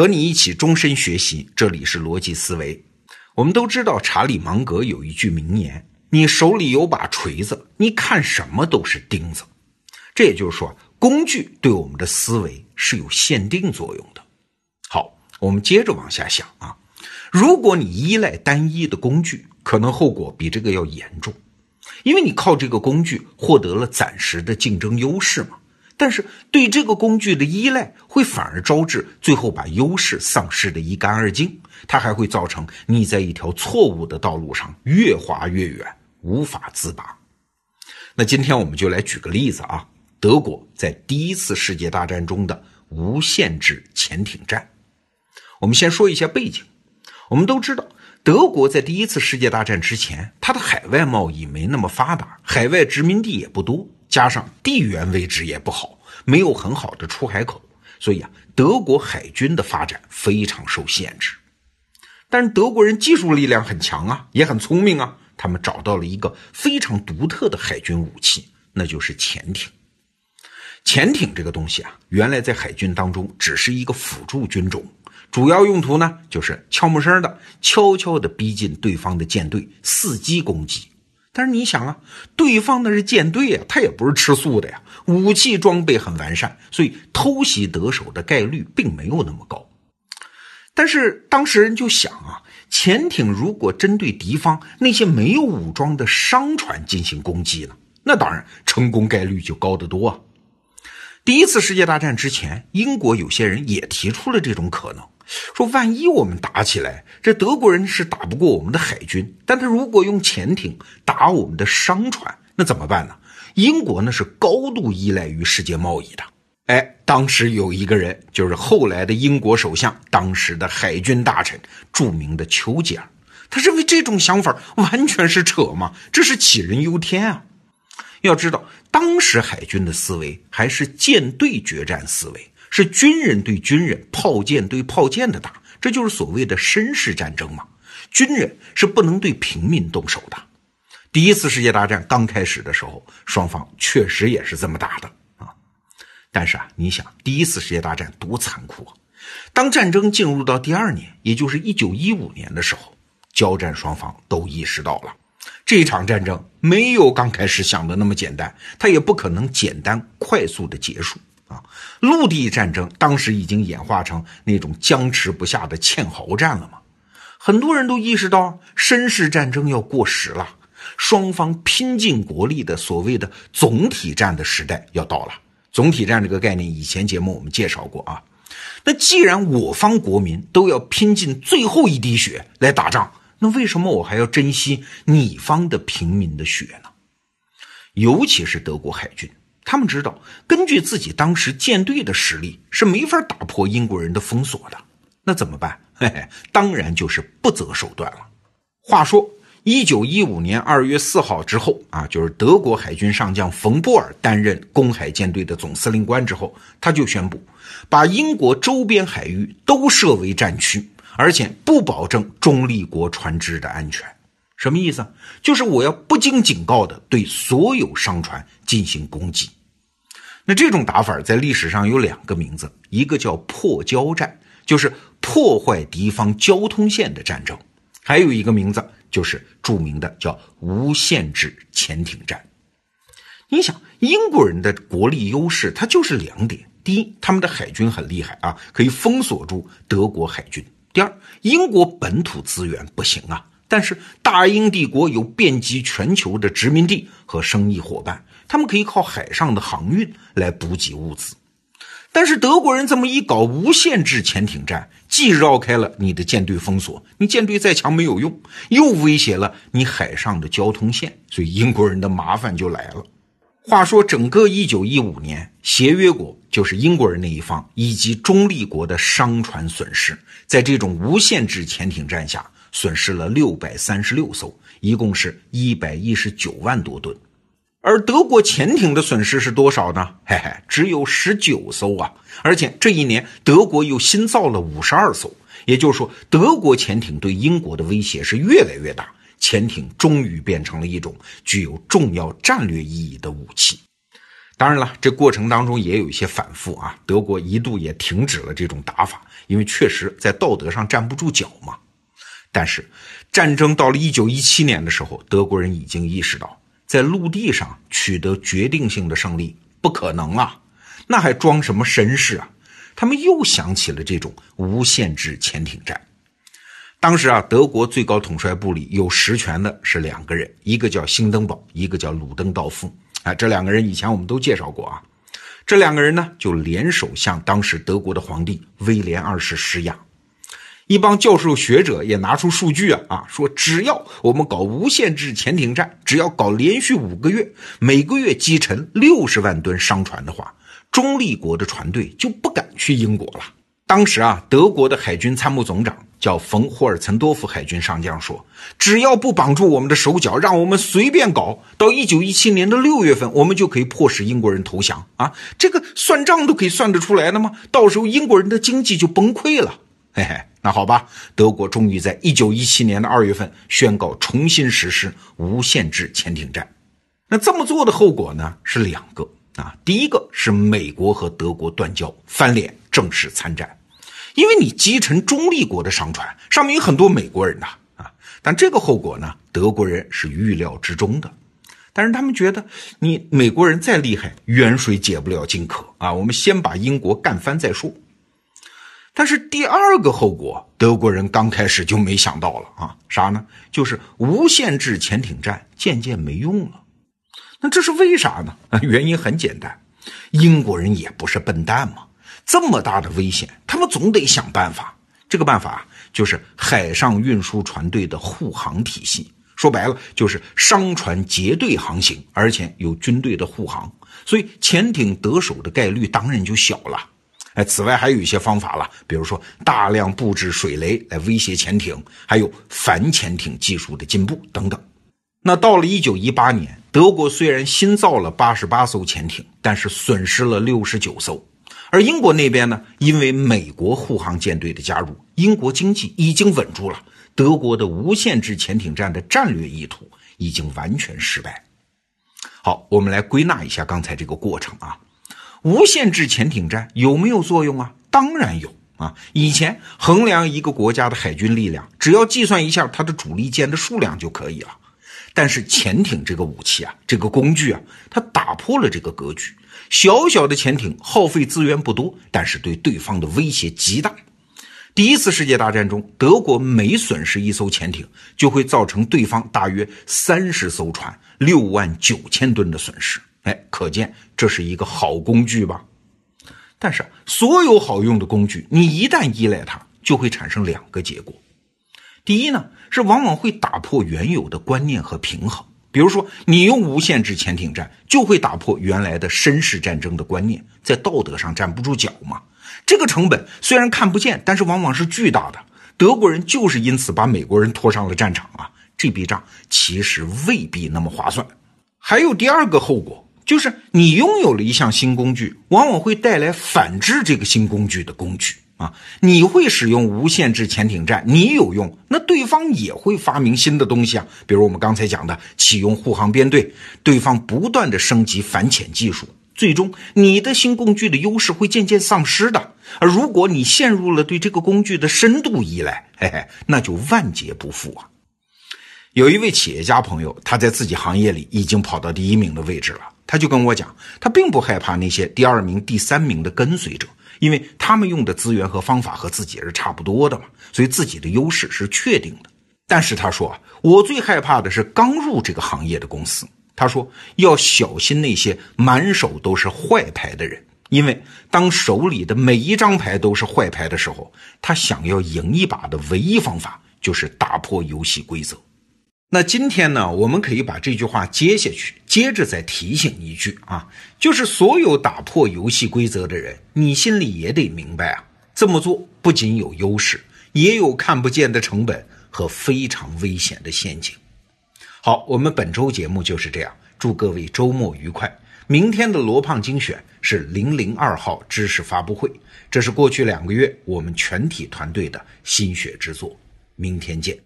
和你一起终身学习，这里是逻辑思维。我们都知道查理芒格有一句名言：“你手里有把锤子，你看什么都是钉子。”这也就是说，工具对我们的思维是有限定作用的。好，我们接着往下想啊，如果你依赖单一的工具，可能后果比这个要严重，因为你靠这个工具获得了暂时的竞争优势嘛。但是对这个工具的依赖，会反而招致最后把优势丧失的一干二净。它还会造成你在一条错误的道路上越滑越远，无法自拔。那今天我们就来举个例子啊，德国在第一次世界大战中的无限制潜艇战。我们先说一下背景，我们都知道，德国在第一次世界大战之前，它的海外贸易没那么发达，海外殖民地也不多。加上地缘位置也不好，没有很好的出海口，所以啊，德国海军的发展非常受限制。但是德国人技术力量很强啊，也很聪明啊，他们找到了一个非常独特的海军武器，那就是潜艇。潜艇这个东西啊，原来在海军当中只是一个辅助军种，主要用途呢就是悄没声的、悄悄的逼近对方的舰队，伺机攻击。但是你想啊，对方那是舰队啊，他也不是吃素的呀，武器装备很完善，所以偷袭得手的概率并没有那么高。但是当时人就想啊，潜艇如果针对敌方那些没有武装的商船进行攻击呢，那当然成功概率就高得多啊。第一次世界大战之前，英国有些人也提出了这种可能。说万一我们打起来，这德国人是打不过我们的海军，但他如果用潜艇打我们的商船，那怎么办呢？英国那是高度依赖于世界贸易的。哎，当时有一个人，就是后来的英国首相，当时的海军大臣，著名的丘吉尔，他认为这种想法完全是扯嘛，这是杞人忧天啊！要知道，当时海军的思维还是舰队决战思维。是军人对军人、炮舰对炮舰的打，这就是所谓的绅士战争嘛。军人是不能对平民动手的。第一次世界大战刚开始的时候，双方确实也是这么打的啊。但是啊，你想，第一次世界大战多残酷啊！当战争进入到第二年，也就是一九一五年的时候，交战双方都意识到了，这场战争没有刚开始想的那么简单，它也不可能简单快速的结束。啊，陆地战争当时已经演化成那种僵持不下的堑壕战了嘛？很多人都意识到绅士战争要过时了，双方拼尽国力的所谓的总体战的时代要到了。总体战这个概念，以前节目我们介绍过啊。那既然我方国民都要拼尽最后一滴血来打仗，那为什么我还要珍惜你方的平民的血呢？尤其是德国海军。他们知道，根据自己当时舰队的实力，是没法打破英国人的封锁的。那怎么办？嘿嘿，当然就是不择手段了。话说，一九一五年二月四号之后啊，就是德国海军上将冯布尔担任公海舰队的总司令官之后，他就宣布，把英国周边海域都设为战区，而且不保证中立国船只的安全。什么意思？就是我要不经警告的对所有商船进行攻击。那这种打法在历史上有两个名字，一个叫破交战，就是破坏敌方交通线的战争；还有一个名字就是著名的叫无限制潜艇战。你想，英国人的国力优势，它就是两点：第一，他们的海军很厉害啊，可以封锁住德国海军；第二，英国本土资源不行啊，但是大英帝国有遍及全球的殖民地和生意伙伴。他们可以靠海上的航运来补给物资，但是德国人这么一搞无限制潜艇战，既绕开了你的舰队封锁，你舰队再强没有用，又威胁了你海上的交通线，所以英国人的麻烦就来了。话说，整个一九一五年，协约国就是英国人那一方以及中立国的商船损失，在这种无限制潜艇战下，损失了六百三十六艘，一共是一百一十九万多吨。而德国潜艇的损失是多少呢？嘿嘿，只有十九艘啊！而且这一年德国又新造了五十二艘，也就是说，德国潜艇对英国的威胁是越来越大。潜艇终于变成了一种具有重要战略意义的武器。当然了，这过程当中也有一些反复啊。德国一度也停止了这种打法，因为确实在道德上站不住脚嘛。但是，战争到了一九一七年的时候，德国人已经意识到，在陆地上取得决定性的胜利不可能啊，那还装什么绅士啊？他们又想起了这种无限制潜艇战。当时啊，德国最高统帅部里有实权的是两个人，一个叫兴登堡，一个叫鲁登道夫。啊，这两个人以前我们都介绍过啊。这两个人呢，就联手向当时德国的皇帝威廉二世施压。一帮教授学者也拿出数据啊啊，说只要我们搞无限制潜艇战，只要搞连续五个月，每个月击沉六十万吨商船的话，中立国的船队就不敢去英国了。当时啊，德国的海军参谋总长叫冯霍尔岑多夫海军上将说，只要不绑住我们的手脚，让我们随便搞，到一九一七年的六月份，我们就可以迫使英国人投降啊！这个算账都可以算得出来的吗？到时候英国人的经济就崩溃了。嘿嘿，那好吧，德国终于在一九一七年的二月份宣告重新实施无限制潜艇战。那这么做的后果呢是两个啊，第一个是美国和德国断交翻脸，正式参战，因为你击沉中立国的商船，上面有很多美国人呐啊。但这个后果呢，德国人是预料之中的，但是他们觉得你美国人再厉害，远水解不了近渴啊，我们先把英国干翻再说。但是第二个后果，德国人刚开始就没想到了啊，啥呢？就是无限制潜艇战渐渐没用了。那这是为啥呢？原因很简单，英国人也不是笨蛋嘛，这么大的危险，他们总得想办法。这个办法就是海上运输船队的护航体系，说白了就是商船结队航行，而且有军队的护航，所以潜艇得手的概率当然就小了。此外还有一些方法了，比如说大量布置水雷来威胁潜艇，还有反潜艇技术的进步等等。那到了一九一八年，德国虽然新造了八十八艘潜艇，但是损失了六十九艘。而英国那边呢，因为美国护航舰队的加入，英国经济已经稳住了，德国的无限制潜艇战的战略意图已经完全失败。好，我们来归纳一下刚才这个过程啊。无限制潜艇战有没有作用啊？当然有啊！以前衡量一个国家的海军力量，只要计算一下它的主力舰的数量就可以了。但是潜艇这个武器啊，这个工具啊，它打破了这个格局。小小的潜艇耗费资源不多，但是对对方的威胁极大。第一次世界大战中，德国每损失一艘潜艇，就会造成对方大约三十艘船、六万九千吨的损失。哎，可见这是一个好工具吧？但是所有好用的工具，你一旦依赖它，就会产生两个结果。第一呢，是往往会打破原有的观念和平衡。比如说，你用无限制潜艇战，就会打破原来的绅士战争的观念，在道德上站不住脚嘛。这个成本虽然看不见，但是往往是巨大的。德国人就是因此把美国人拖上了战场啊。这笔账其实未必那么划算。还有第二个后果。就是你拥有了一项新工具，往往会带来反制这个新工具的工具啊！你会使用无限制潜艇战，你有用，那对方也会发明新的东西啊。比如我们刚才讲的启用护航编队，对方不断的升级反潜技术，最终你的新工具的优势会渐渐丧失的。而如果你陷入了对这个工具的深度依赖，嘿嘿，那就万劫不复啊！有一位企业家朋友，他在自己行业里已经跑到第一名的位置了。他就跟我讲，他并不害怕那些第二名、第三名的跟随者，因为他们用的资源和方法和自己是差不多的嘛，所以自己的优势是确定的。但是他说啊，我最害怕的是刚入这个行业的公司。他说要小心那些满手都是坏牌的人，因为当手里的每一张牌都是坏牌的时候，他想要赢一把的唯一方法就是打破游戏规则。那今天呢，我们可以把这句话接下去，接着再提醒一句啊，就是所有打破游戏规则的人，你心里也得明白啊，这么做不仅有优势，也有看不见的成本和非常危险的陷阱。好，我们本周节目就是这样，祝各位周末愉快。明天的罗胖精选是零零二号知识发布会，这是过去两个月我们全体团队的心血之作。明天见。